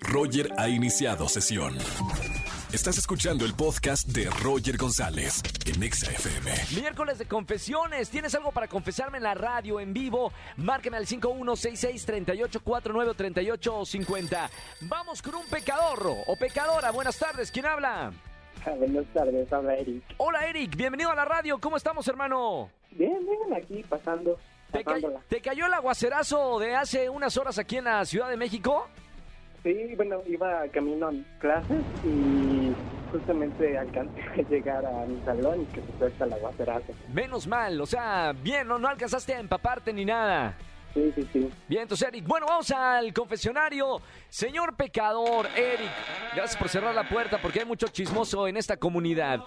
Roger ha iniciado sesión. Estás escuchando el podcast de Roger González en Exa FM. Miércoles de confesiones. ¿Tienes algo para confesarme en la radio en vivo? Márqueme al 5166-3849-3850. Vamos con un pecador o pecadora. Buenas tardes. ¿Quién habla? Ah, Buenas tardes, habla Eric. Hola Eric, bienvenido a la radio. ¿Cómo estamos, hermano? Bien, bien, aquí pasando, ¿Te, ca- te cayó el aguacerazo de hace unas horas aquí en la Ciudad de México? Sí, bueno, iba camino a clases y justamente alcancé a llegar a mi salón y que se suelta el aguacerazo. Menos mal, o sea, bien, no, no alcanzaste a empaparte ni nada. Sí, sí, sí. Bien, entonces Eric, bueno, vamos al confesionario. Señor pecador, Eric, gracias por cerrar la puerta porque hay mucho chismoso en esta comunidad.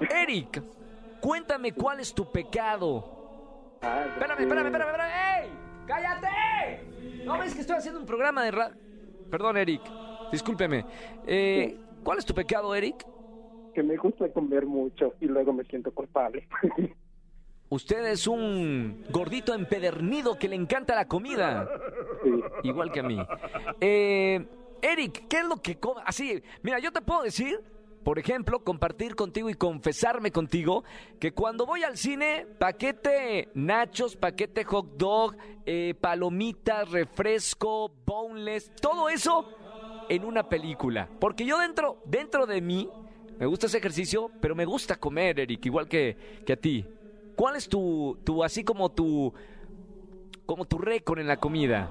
Eric, cuéntame cuál es tu pecado. Ah, Espérame, espérame, espérame, espérame. ¡Ey! ¡Cállate! ¿No ves que estoy haciendo un programa de radio? Perdón, Eric, discúlpeme. Eh, ¿Cuál es tu pecado, Eric? Que me gusta comer mucho y luego me siento culpable. Usted es un gordito empedernido que le encanta la comida. sí. Igual que a mí. Eh, Eric, ¿qué es lo que come? Así, mira, yo te puedo decir, por ejemplo, compartir contigo y confesarme contigo que cuando voy al cine, paquete nachos, paquete hot dog, eh, palomitas, refresco, boneless, todo eso en una película. Porque yo dentro, dentro de mí, me gusta ese ejercicio, pero me gusta comer, Eric, igual que, que a ti. ¿Cuál es tu, tu, así como tu, como tu récord en la comida?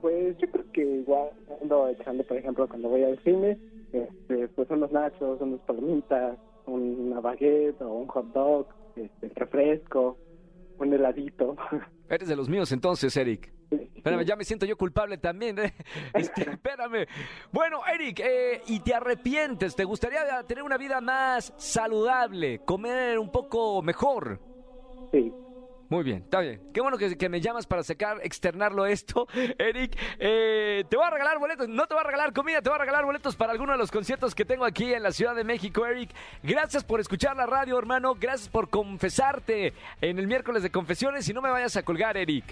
Pues yo creo que igual ando echando, por ejemplo, cuando voy al cine, este, pues unos nachos, unas palomitas, una baguette o un hot dog, este, refresco, un heladito. Eres de los míos entonces, Eric. Espérame, ya me siento yo culpable también. ¿eh? Este, espérame. Bueno, Eric, eh, ¿y te arrepientes? ¿Te gustaría tener una vida más saludable? ¿Comer un poco mejor? Sí. Muy bien, está bien. Qué bueno que, que me llamas para sacar, externarlo esto, Eric. Eh, te voy a regalar boletos, no te voy a regalar comida, te voy a regalar boletos para alguno de los conciertos que tengo aquí en la Ciudad de México, Eric. Gracias por escuchar la radio, hermano. Gracias por confesarte en el miércoles de confesiones y no me vayas a colgar, Eric.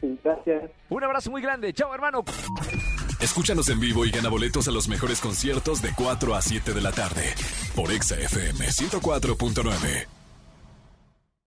Sí, gracias. Un abrazo muy grande. Chao, hermano. Escúchanos en vivo y gana boletos a los mejores conciertos de 4 a 7 de la tarde por Exa FM 104.9.